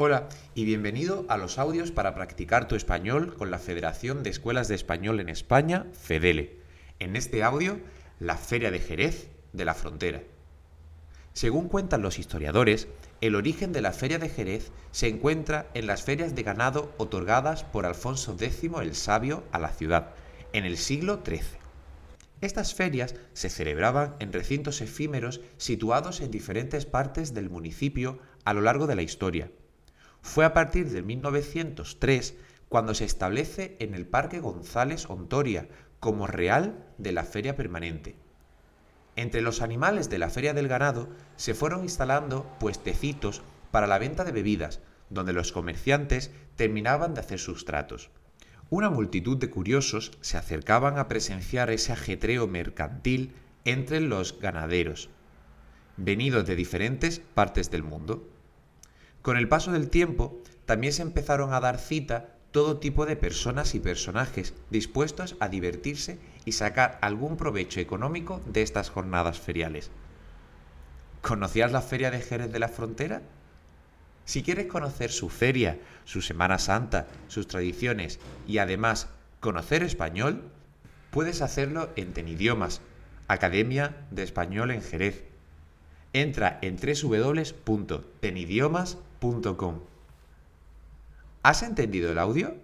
Hola y bienvenido a los audios para practicar tu español con la Federación de Escuelas de Español en España, FEDELE. En este audio, la Feria de Jerez de la Frontera. Según cuentan los historiadores, el origen de la Feria de Jerez se encuentra en las ferias de ganado otorgadas por Alfonso X el Sabio a la ciudad, en el siglo XIII. Estas ferias se celebraban en recintos efímeros situados en diferentes partes del municipio a lo largo de la historia fue a partir de 1903 cuando se establece en el Parque González Ontoria como real de la feria permanente. Entre los animales de la feria del ganado se fueron instalando puestecitos para la venta de bebidas, donde los comerciantes terminaban de hacer sus tratos. Una multitud de curiosos se acercaban a presenciar ese ajetreo mercantil entre los ganaderos, venidos de diferentes partes del mundo. Con el paso del tiempo, también se empezaron a dar cita todo tipo de personas y personajes dispuestos a divertirse y sacar algún provecho económico de estas jornadas feriales. ¿Conocías la Feria de Jerez de la Frontera? Si quieres conocer su feria, su Semana Santa, sus tradiciones y además conocer español, puedes hacerlo en Tenidiomas, Academia de Español en Jerez. Entra en www.tenidiomas.com ¿Has entendido el audio?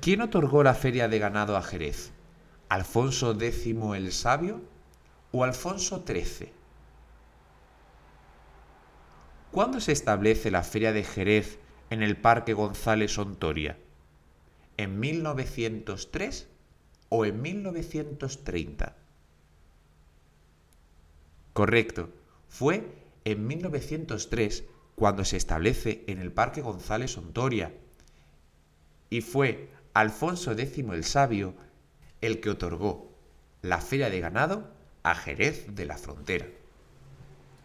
¿Quién otorgó la feria de ganado a Jerez? ¿Alfonso X el Sabio o Alfonso XIII? ¿Cuándo se establece la feria de Jerez en el Parque González Ontoria? ¿En 1903 o en 1930? Correcto, fue en 1903 cuando se establece en el Parque González Ontoria. Y fue Alfonso X el Sabio el que otorgó la feria de ganado a Jerez de la Frontera.